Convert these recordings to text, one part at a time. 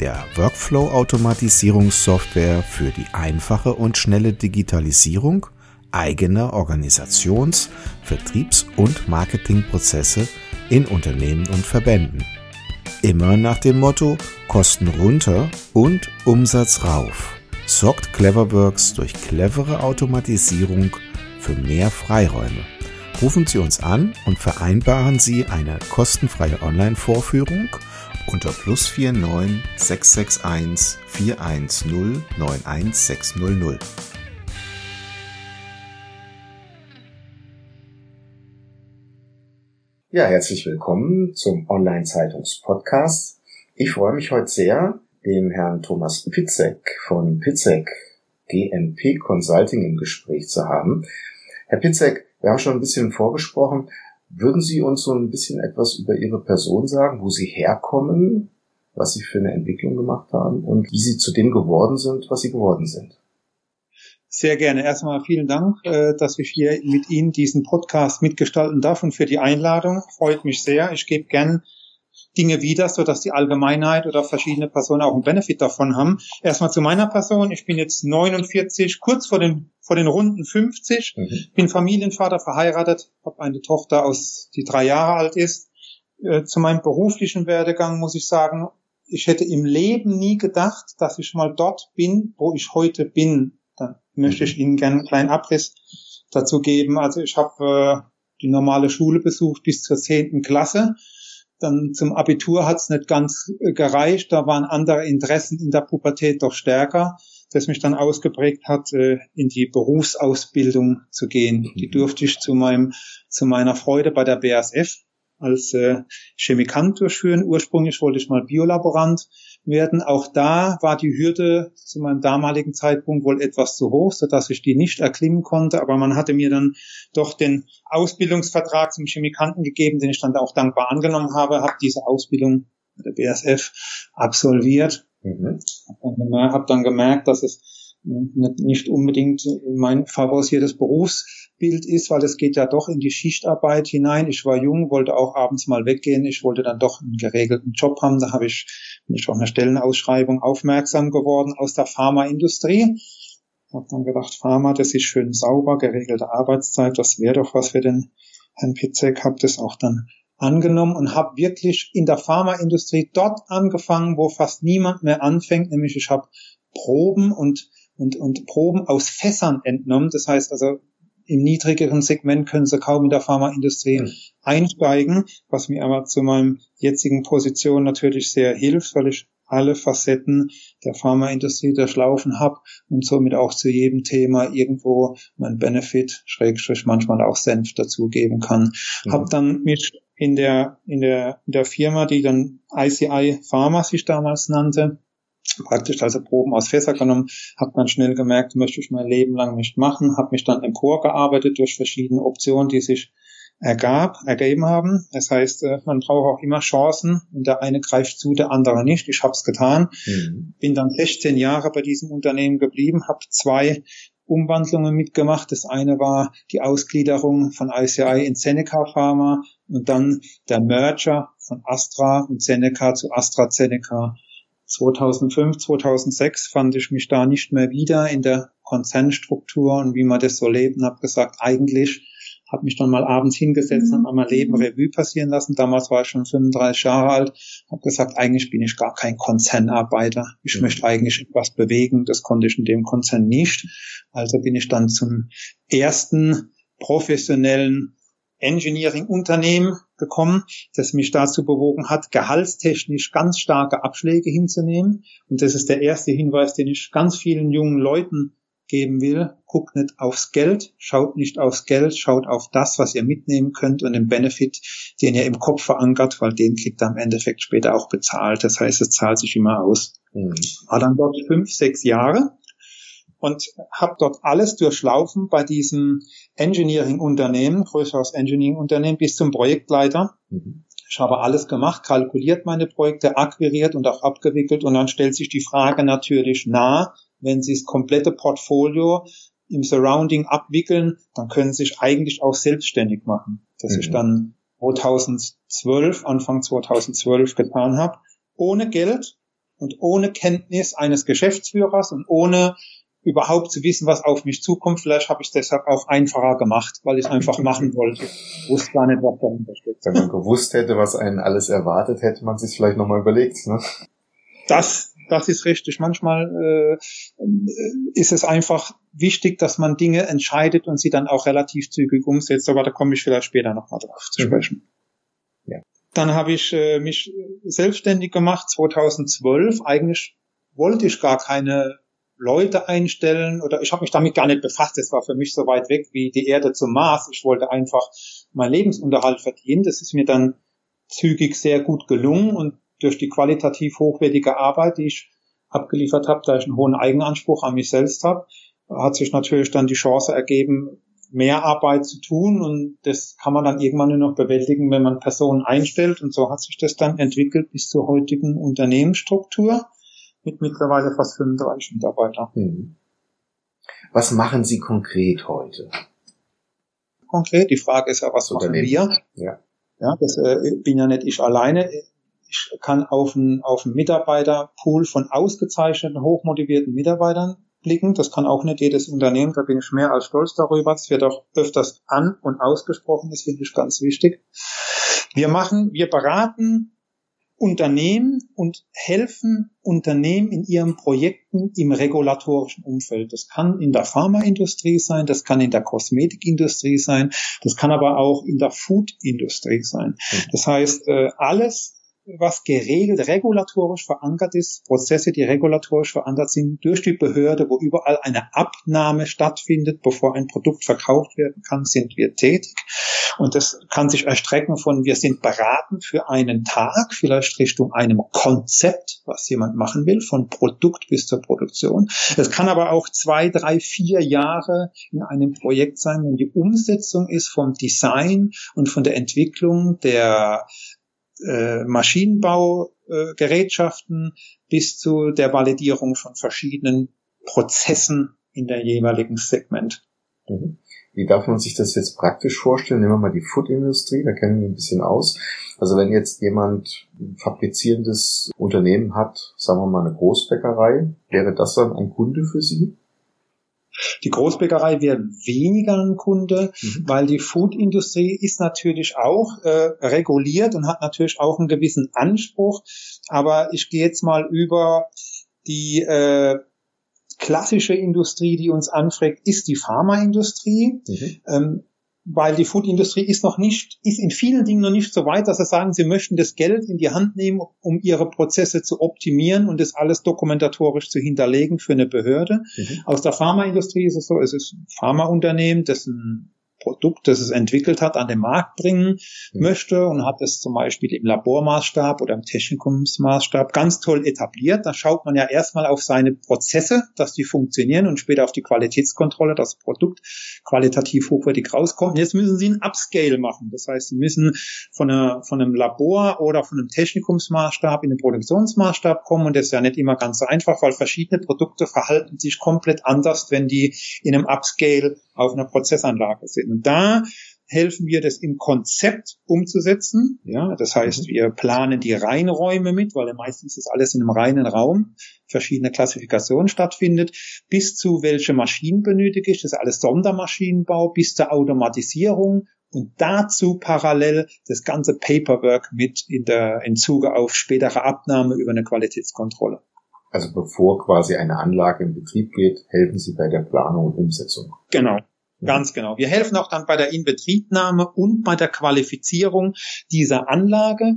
der Workflow-Automatisierungssoftware für die einfache und schnelle Digitalisierung eigener Organisations-, Vertriebs- und Marketingprozesse in Unternehmen und Verbänden. Immer nach dem Motto Kosten runter und Umsatz rauf sorgt Cleverworks durch clevere Automatisierung für mehr Freiräume. Rufen Sie uns an und vereinbaren Sie eine kostenfreie Online-Vorführung unter plus 49 661 410 91600. Ja, herzlich willkommen zum Online-Zeitungs-Podcast. Ich freue mich heute sehr, dem Herrn Thomas Pitzek von Pitzek GMP Consulting im Gespräch zu haben. Herr Pitzek, wir haben schon ein bisschen vorgesprochen. Würden Sie uns so ein bisschen etwas über Ihre Person sagen, wo Sie herkommen, was Sie für eine Entwicklung gemacht haben und wie Sie zu dem geworden sind, was Sie geworden sind? Sehr gerne. Erstmal vielen Dank, äh, dass ich hier mit Ihnen diesen Podcast mitgestalten darf und für die Einladung. Freut mich sehr. Ich gebe gern Dinge wieder, so dass die Allgemeinheit oder verschiedene Personen auch einen Benefit davon haben. Erstmal zu meiner Person. Ich bin jetzt 49, kurz vor den, vor den runden 50, mhm. bin Familienvater, verheiratet, habe eine Tochter aus, die drei Jahre alt ist. Äh, zu meinem beruflichen Werdegang muss ich sagen, ich hätte im Leben nie gedacht, dass ich mal dort bin, wo ich heute bin. Dann möchte ich. Ihnen gerne einen kleinen Abriss dazu geben. Also ich habe äh, die normale Schule besucht bis zur zehnten Klasse dann zum Abitur hat es nicht ganz äh, gereicht. Da waren andere Interessen in der Pubertät doch stärker, das mich dann ausgeprägt hat, äh, in die Berufsausbildung zu gehen. Die durfte ich zu meinem, zu meiner Freude bei der BASF als äh, Chemikant durchführen. Ursprünglich wollte ich mal Biolaborant werden. Auch da war die Hürde zu meinem damaligen Zeitpunkt wohl etwas zu hoch, sodass ich die nicht erklimmen konnte. Aber man hatte mir dann doch den Ausbildungsvertrag zum Chemikanten gegeben, den ich dann auch dankbar angenommen habe, habe diese Ausbildung der BSF absolviert. Mhm. Habe dann gemerkt, dass es nicht unbedingt mein favorisiertes Berufsbild ist, weil es geht ja doch in die Schichtarbeit hinein. Ich war jung, wollte auch abends mal weggehen. Ich wollte dann doch einen geregelten Job haben. Da habe ich, bin ich auf eine Stellenausschreibung aufmerksam geworden aus der Pharmaindustrie. Habe dann gedacht, Pharma, das ist schön sauber, geregelte Arbeitszeit, das wäre doch was für den Herrn Pitzek. Habe das auch dann angenommen und habe wirklich in der Pharmaindustrie dort angefangen, wo fast niemand mehr anfängt, nämlich ich habe Proben und und, und Proben aus Fässern entnommen. Das heißt also, im niedrigeren Segment können sie kaum in der Pharmaindustrie mhm. einsteigen, was mir aber zu meinem jetzigen Position natürlich sehr hilft, weil ich alle Facetten der Pharmaindustrie durchlaufen habe und somit auch zu jedem Thema irgendwo mein Benefit, Schrägstrich manchmal auch Senf dazugeben kann. Mhm. Habe dann mich in der, in der, in der Firma, die dann ICI Pharma sich damals nannte, praktisch also Proben aus Fässer genommen, habe dann schnell gemerkt, möchte ich mein Leben lang nicht machen, habe mich dann emporgearbeitet durch verschiedene Optionen, die sich ergab, ergeben haben. Das heißt, äh, man braucht auch immer Chancen und der eine greift zu, der andere nicht. Ich habe es getan, mhm. bin dann 16 Jahre bei diesem Unternehmen geblieben, habe zwei Umwandlungen mitgemacht. Das eine war die Ausgliederung von ICI in Seneca Pharma und dann der Merger von Astra und Seneca zu AstraZeneca 2005, 2006 fand ich mich da nicht mehr wieder in der Konzernstruktur und wie man das so lebt und habe gesagt, eigentlich habe mich dann mal abends hingesetzt und mhm. mein Leben Revue passieren lassen. Damals war ich schon 35 Jahre alt, habe gesagt, eigentlich bin ich gar kein Konzernarbeiter. Ich mhm. möchte eigentlich etwas bewegen. Das konnte ich in dem Konzern nicht. Also bin ich dann zum ersten professionellen Engineering-Unternehmen gekommen, das mich dazu bewogen hat, gehaltstechnisch ganz starke Abschläge hinzunehmen. Und das ist der erste Hinweis, den ich ganz vielen jungen Leuten geben will, guckt nicht aufs Geld, schaut nicht aufs Geld, schaut auf das, was ihr mitnehmen könnt und den Benefit, den ihr im Kopf verankert, weil den kriegt ihr im Endeffekt später auch bezahlt. Das heißt, es zahlt sich immer aus. Mhm. War dann dort fünf, sechs Jahre und habe dort alles durchlaufen bei diesem Engineering-Unternehmen, größeres Engineering-Unternehmen, bis zum Projektleiter. Mhm. Ich habe alles gemacht, kalkuliert meine Projekte, akquiriert und auch abgewickelt und dann stellt sich die Frage natürlich nah, wenn Sie das komplette Portfolio im Surrounding abwickeln, dann können Sie sich eigentlich auch selbstständig machen. Das mhm. ich dann 2012, Anfang 2012 getan habe, ohne Geld und ohne Kenntnis eines Geschäftsführers und ohne überhaupt zu wissen, was auf mich zukommt. Vielleicht habe ich es deshalb auch einfacher gemacht, weil ich es einfach machen wollte. Ich wusste gar nicht, was dahinter steckt. Wenn man gewusst hätte, was einen alles erwartet, hätte man sich vielleicht nochmal überlegt. Ne? Das, das ist richtig. Manchmal äh, ist es einfach wichtig, dass man Dinge entscheidet und sie dann auch relativ zügig umsetzt. Aber da komme ich vielleicht später nochmal drauf zu mhm. sprechen. Ja. Dann habe ich äh, mich selbstständig gemacht 2012. Eigentlich wollte ich gar keine Leute einstellen oder ich habe mich damit gar nicht befasst. Das war für mich so weit weg wie die Erde zum Mars. Ich wollte einfach meinen Lebensunterhalt verdienen. Das ist mir dann zügig sehr gut gelungen und durch die qualitativ hochwertige Arbeit, die ich abgeliefert habe, da ich einen hohen Eigenanspruch an mich selbst habe, hat sich natürlich dann die Chance ergeben, mehr Arbeit zu tun und das kann man dann irgendwann nur noch bewältigen, wenn man Personen einstellt und so hat sich das dann entwickelt bis zur heutigen Unternehmensstruktur mit mittlerweile fast 35 Mitarbeitern. Mhm. Was machen Sie konkret heute? Konkret, die Frage ist ja, was machen wir? Ja. Ja, das äh, bin ja nicht ich alleine ich kann auf einen, auf einen Mitarbeiterpool von ausgezeichneten, hochmotivierten Mitarbeitern blicken. Das kann auch nicht jedes Unternehmen, da bin ich mehr als stolz darüber. Es wird auch öfters an- und ausgesprochen, das finde ich ganz wichtig. Wir machen, wir beraten Unternehmen und helfen Unternehmen in ihren Projekten im regulatorischen Umfeld. Das kann in der Pharmaindustrie sein, das kann in der Kosmetikindustrie sein, das kann aber auch in der Foodindustrie sein. Das heißt, äh, alles, was geregelt, regulatorisch verankert ist, Prozesse, die regulatorisch verankert sind, durch die Behörde, wo überall eine Abnahme stattfindet, bevor ein Produkt verkauft werden kann, sind wir tätig. Und das kann sich erstrecken von, wir sind beraten für einen Tag, vielleicht Richtung einem Konzept, was jemand machen will, von Produkt bis zur Produktion. Es kann aber auch zwei, drei, vier Jahre in einem Projekt sein, wenn die Umsetzung ist vom Design und von der Entwicklung der äh, Maschinenbaugerätschaften bis zu der Validierung von verschiedenen Prozessen in der jeweiligen Segment. Mhm. Wie darf man sich das jetzt praktisch vorstellen? Nehmen wir mal die Food-Industrie, da kennen wir ein bisschen aus. Also wenn jetzt jemand ein fabrizierendes Unternehmen hat, sagen wir mal eine Großbäckerei, wäre das dann ein Kunde für Sie? Die Großbäckerei wäre weniger ein Kunde, mhm. weil die Foodindustrie ist natürlich auch äh, reguliert und hat natürlich auch einen gewissen Anspruch. Aber ich gehe jetzt mal über die äh, klassische Industrie, die uns anfragt, ist die Pharmaindustrie. Mhm. Ähm, weil die Foodindustrie ist noch nicht, ist in vielen Dingen noch nicht so weit, dass sie sagen, sie möchten das Geld in die Hand nehmen, um ihre Prozesse zu optimieren und das alles dokumentatorisch zu hinterlegen für eine Behörde. Mhm. Aus der Pharmaindustrie ist es so, es ist ein Pharmaunternehmen, dessen Produkt, das es entwickelt hat, an den Markt bringen mhm. möchte und hat es zum Beispiel im Labormaßstab oder im Technikumsmaßstab ganz toll etabliert. Da schaut man ja erstmal auf seine Prozesse, dass die funktionieren und später auf die Qualitätskontrolle, dass das Produkt qualitativ hochwertig rauskommt. Jetzt müssen sie ein Upscale machen. Das heißt, sie müssen von, einer, von einem Labor oder von einem Technikumsmaßstab in den Produktionsmaßstab kommen und das ist ja nicht immer ganz so einfach, weil verschiedene Produkte verhalten sich komplett anders, wenn die in einem Upscale auf einer Prozessanlage sind. Und da helfen wir, das im Konzept umzusetzen. Ja, das heißt, mhm. wir planen die Reinräume mit, weil meistens ist alles in einem reinen Raum, verschiedene Klassifikationen stattfindet, bis zu welche Maschinen benötigt ist, das ist alles Sondermaschinenbau, bis zur Automatisierung und dazu parallel das ganze Paperwork mit in der, in Zuge auf spätere Abnahme über eine Qualitätskontrolle. Also bevor quasi eine Anlage in Betrieb geht, helfen Sie bei der Planung und Umsetzung. Genau, Ganz genau. Wir helfen auch dann bei der Inbetriebnahme und bei der Qualifizierung dieser Anlage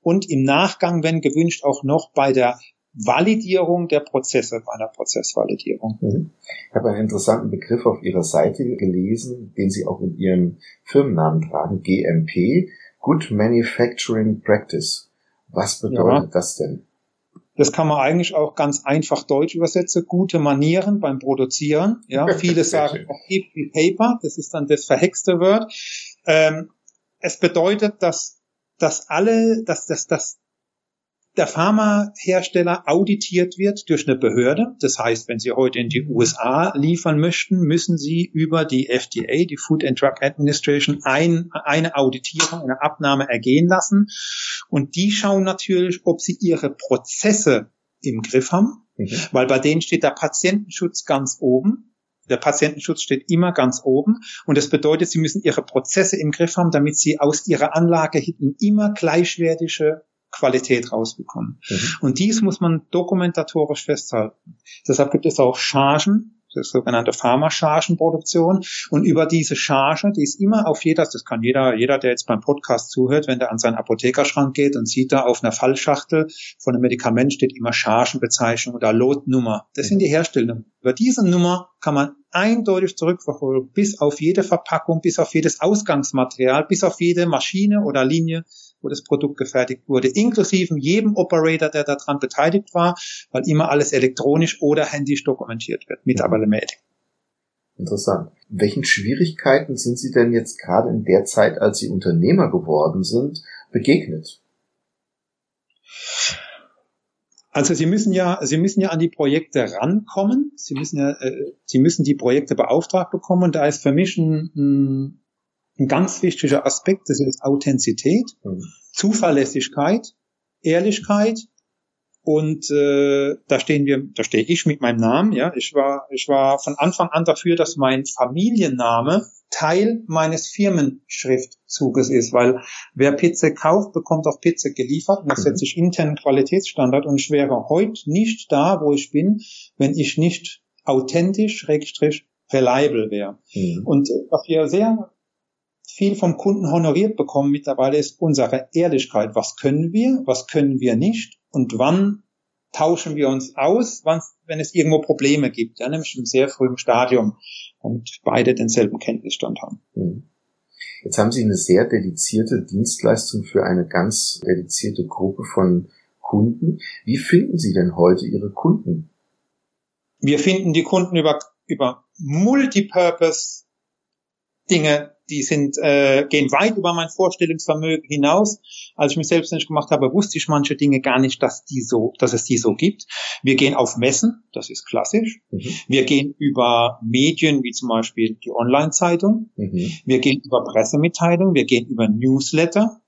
und im Nachgang, wenn gewünscht, auch noch bei der Validierung der Prozesse bei einer Prozessvalidierung. Mhm. Ich habe einen interessanten Begriff auf Ihrer Seite gelesen, den Sie auch in Ihrem Firmennamen tragen, GMP, Good Manufacturing Practice. Was bedeutet ja. das denn? Das kann man eigentlich auch ganz einfach deutsch übersetzen. Gute Manieren beim Produzieren. Ja, viele sagen Keep the Paper. Das ist dann das verhexte Wort. Ähm, es bedeutet, dass, dass alle, dass, dass, dass der Pharmahersteller auditiert wird durch eine Behörde. Das heißt, wenn Sie heute in die USA liefern möchten, müssen Sie über die FDA, die Food and Drug Administration, ein, eine Auditierung, eine Abnahme ergehen lassen. Und die schauen natürlich, ob Sie Ihre Prozesse im Griff haben, mhm. weil bei denen steht der Patientenschutz ganz oben. Der Patientenschutz steht immer ganz oben und das bedeutet, Sie müssen Ihre Prozesse im Griff haben, damit Sie aus Ihrer Anlage hinten immer gleichwertige Qualität rausbekommen. Mhm. Und dies muss man dokumentatorisch festhalten. Deshalb gibt es auch Chargen, das sogenannte Pharmachargenproduktion. Und über diese Charge, die ist immer auf jeder, das kann jeder, jeder, der jetzt beim Podcast zuhört, wenn der an seinen Apothekerschrank geht und sieht da auf einer Fallschachtel von einem Medikament steht immer Chargenbezeichnung oder Lotnummer. Das sind die Herstellungen. Über diese Nummer kann man eindeutig zurückverfolgen, bis auf jede Verpackung, bis auf jedes Ausgangsmaterial, bis auf jede Maschine oder Linie, wo das Produkt gefertigt wurde, inklusive jedem Operator, der daran beteiligt war, weil immer alles elektronisch oder händisch dokumentiert wird mit Avalemedic. Interessant. Welchen Schwierigkeiten sind Sie denn jetzt gerade in der Zeit, als Sie Unternehmer geworden sind, begegnet? Also Sie müssen ja, Sie müssen ja an die Projekte rankommen. Sie müssen ja, äh, Sie müssen die Projekte beauftragt bekommen. Und da ist für mich ein, ein ein ganz wichtiger Aspekt, das ist Authentizität, mhm. Zuverlässigkeit, Ehrlichkeit und äh, da stehen wir, da stehe ich mit meinem Namen. Ja, ich war, ich war von Anfang an dafür, dass mein Familienname Teil meines Firmenschriftzuges ist, weil wer Pizza kauft, bekommt auch Pizza geliefert. Und das mhm. setze ich internen Qualitätsstandard und ich wäre heute nicht da, wo ich bin, wenn ich nicht authentisch, schrägstrich, reliable wäre. Mhm. Und äh, was wir sehr viel vom Kunden honoriert bekommen mittlerweile ist unsere Ehrlichkeit. Was können wir, was können wir nicht und wann tauschen wir uns aus, wenn es irgendwo Probleme gibt, ja, nämlich im sehr frühen Stadium und beide denselben Kenntnisstand haben. Hm. Jetzt haben Sie eine sehr dedizierte Dienstleistung für eine ganz dedizierte Gruppe von Kunden. Wie finden Sie denn heute Ihre Kunden? Wir finden die Kunden über, über Multipurpose Dinge, die sind, äh, gehen weit über mein Vorstellungsvermögen hinaus. Als ich mich selbstständig gemacht habe, wusste ich manche Dinge gar nicht, dass die so, dass es die so gibt. Wir gehen auf Messen, das ist klassisch. Mhm. Wir gehen über Medien, wie zum Beispiel die Online-Zeitung. Mhm. Wir gehen über Pressemitteilungen. Wir gehen über Newsletter.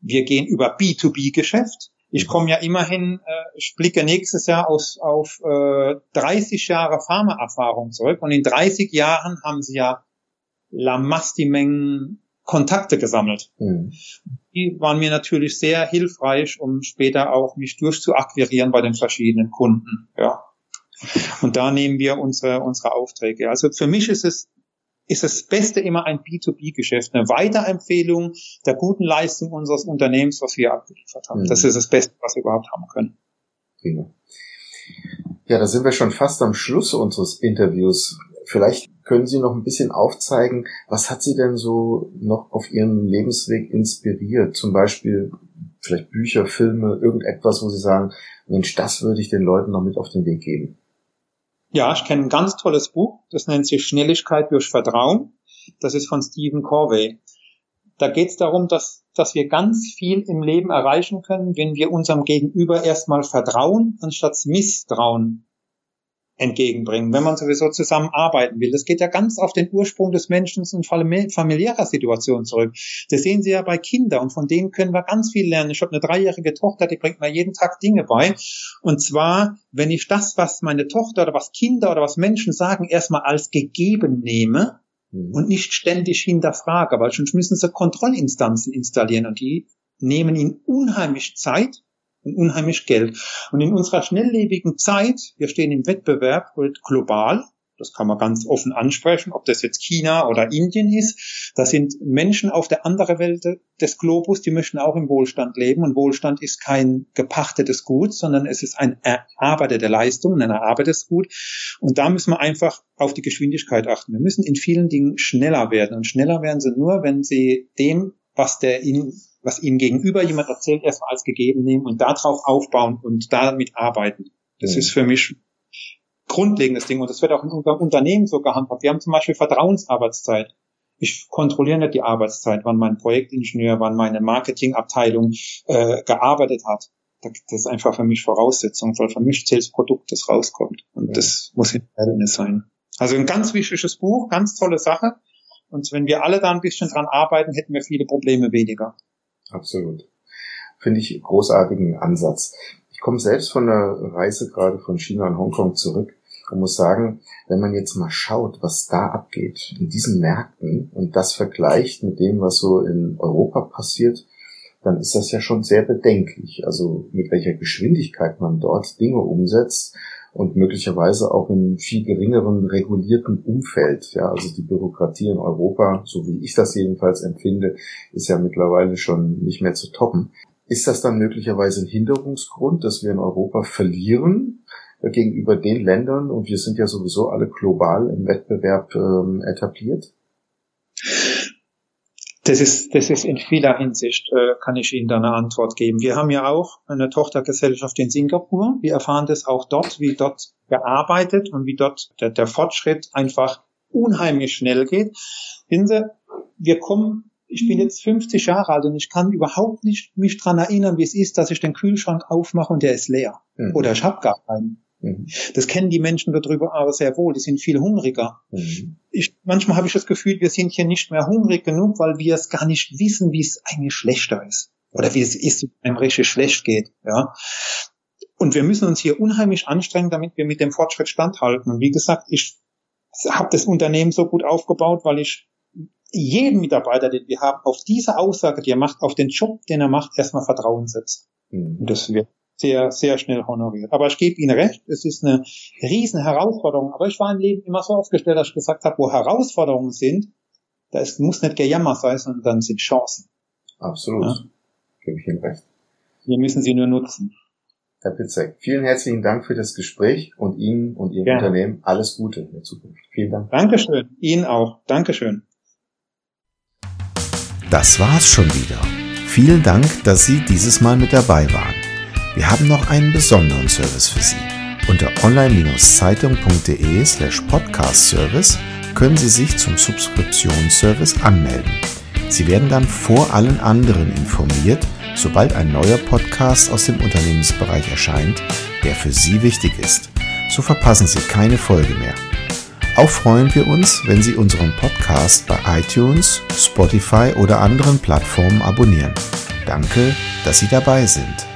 Wir gehen über B2B-Geschäft. Ich mhm. komme ja immerhin, äh, ich blicke nächstes Jahr aus, auf äh, 30 Jahre Pharmaerfahrung zurück und in 30 Jahren haben sie ja Lamasti-Mengen Kontakte gesammelt. Mhm. Die waren mir natürlich sehr hilfreich, um später auch mich durchzuakquirieren bei den verschiedenen Kunden. Ja. Und da nehmen wir unsere, unsere Aufträge. Also für mich ist es, ist das Beste immer ein B2B-Geschäft, eine Weiterempfehlung der guten Leistung unseres Unternehmens, was wir abgeliefert haben. Mhm. Das ist das Beste, was wir überhaupt haben können. Prima. Ja, da sind wir schon fast am Schluss unseres Interviews. Vielleicht können Sie noch ein bisschen aufzeigen, was hat Sie denn so noch auf Ihrem Lebensweg inspiriert? Zum Beispiel vielleicht Bücher, Filme, irgendetwas, wo Sie sagen, Mensch, das würde ich den Leuten noch mit auf den Weg geben. Ja, ich kenne ein ganz tolles Buch, das nennt sich Schnelligkeit durch Vertrauen. Das ist von Stephen Corvey. Da geht es darum, dass, dass wir ganz viel im Leben erreichen können, wenn wir unserem Gegenüber erstmal vertrauen, anstatt Misstrauen entgegenbringen, wenn man sowieso zusammenarbeiten will. Das geht ja ganz auf den Ursprung des Menschen in familiärer Situation zurück. Das sehen Sie ja bei Kindern und von denen können wir ganz viel lernen. Ich habe eine dreijährige Tochter, die bringt mir jeden Tag Dinge bei. Und zwar, wenn ich das, was meine Tochter oder was Kinder oder was Menschen sagen, erstmal als gegeben nehme mhm. und nicht ständig hinterfrage, weil sonst müssen sie Kontrollinstanzen installieren und die nehmen ihnen unheimlich Zeit und unheimlich Geld. Und in unserer schnelllebigen Zeit, wir stehen im Wettbewerb global, Das kann man ganz offen ansprechen, ob das jetzt China oder Indien ist. Das sind Menschen auf der anderen Welt des Globus, die möchten auch im Wohlstand leben. Und Wohlstand ist kein gepachtetes Gut, sondern es ist eine erarbeitete Leistung, ein erarbeitetes Gut. Und da müssen wir einfach auf die Geschwindigkeit achten. Wir müssen in vielen Dingen schneller werden. Und schneller werden sie nur, wenn sie dem, was der ihnen, was ihnen gegenüber jemand erzählt, erstmal als gegeben nehmen und darauf aufbauen und damit arbeiten. Das mhm. ist für mich grundlegendes Ding und das wird auch in unserem Unternehmen so gehandhabt. Wir haben zum Beispiel Vertrauensarbeitszeit. Ich kontrolliere nicht die Arbeitszeit, wann mein Projektingenieur, wann meine Marketingabteilung äh, gearbeitet hat. Das ist einfach für mich Voraussetzung, weil für mich zählt das Produkt, das rauskommt. Und ja. das muss in Verhältnis sein. Also ein ganz wichtiges Buch, ganz tolle Sache. Und wenn wir alle da ein bisschen dran arbeiten, hätten wir viele Probleme weniger. Absolut. Finde ich großartigen Ansatz. Ich komme selbst von der Reise gerade von China und Hongkong zurück und muss sagen, wenn man jetzt mal schaut, was da abgeht in diesen Märkten und das vergleicht mit dem, was so in Europa passiert, dann ist das ja schon sehr bedenklich. Also mit welcher Geschwindigkeit man dort Dinge umsetzt und möglicherweise auch in viel geringeren regulierten Umfeld. Ja, also die Bürokratie in Europa, so wie ich das jedenfalls empfinde, ist ja mittlerweile schon nicht mehr zu toppen. Ist das dann möglicherweise ein Hinderungsgrund, dass wir in Europa verlieren äh, gegenüber den Ländern und wir sind ja sowieso alle global im Wettbewerb ähm, etabliert? Das ist, das ist in vieler Hinsicht, äh, kann ich Ihnen da eine Antwort geben. Wir haben ja auch eine Tochtergesellschaft in Singapur. Wir erfahren das auch dort, wie dort gearbeitet und wie dort der, der Fortschritt einfach unheimlich schnell geht. Wissen Sie, wir kommen ich bin jetzt 50 Jahre alt und ich kann überhaupt nicht mich dran erinnern, wie es ist, dass ich den Kühlschrank aufmache und der ist leer. Mhm. Oder ich habe gar keinen. Mhm. Das kennen die Menschen darüber aber sehr wohl. Die sind viel hungriger. Mhm. Ich, manchmal habe ich das Gefühl, wir sind hier nicht mehr hungrig genug, weil wir es gar nicht wissen, wie es eigentlich schlechter ist. Oder wie es ist, wenn einem richtig schlecht geht. Ja. Und wir müssen uns hier unheimlich anstrengen, damit wir mit dem Fortschritt standhalten. Und wie gesagt, ich habe das Unternehmen so gut aufgebaut, weil ich jeden Mitarbeiter, den wir haben, auf diese Aussage, die er macht, auf den Job, den er macht, erstmal Vertrauen setzt. Mhm. Und das wird sehr, sehr schnell honoriert. Aber ich gebe Ihnen recht, es ist eine riesen Herausforderung. Aber ich war im Leben immer so aufgestellt, dass ich gesagt habe, wo Herausforderungen sind, da ist, muss nicht Gejammer sein, sondern dann sind Chancen. Absolut. Ja? Gebe ich Ihnen recht. Wir müssen sie nur nutzen. Herr Pitzek, vielen herzlichen Dank für das Gespräch und Ihnen und Ihrem Gerne. Unternehmen alles Gute in der Zukunft. Vielen Dank. Dankeschön. Ihnen auch. Dankeschön. Das war's schon wieder. Vielen Dank, dass Sie dieses Mal mit dabei waren. Wir haben noch einen besonderen Service für Sie. Unter online-zeitung.de slash podcast-service können Sie sich zum Subskriptionsservice anmelden. Sie werden dann vor allen anderen informiert, sobald ein neuer Podcast aus dem Unternehmensbereich erscheint, der für Sie wichtig ist. So verpassen Sie keine Folge mehr. Auch freuen wir uns, wenn Sie unseren Podcast bei iTunes, Spotify oder anderen Plattformen abonnieren. Danke, dass Sie dabei sind.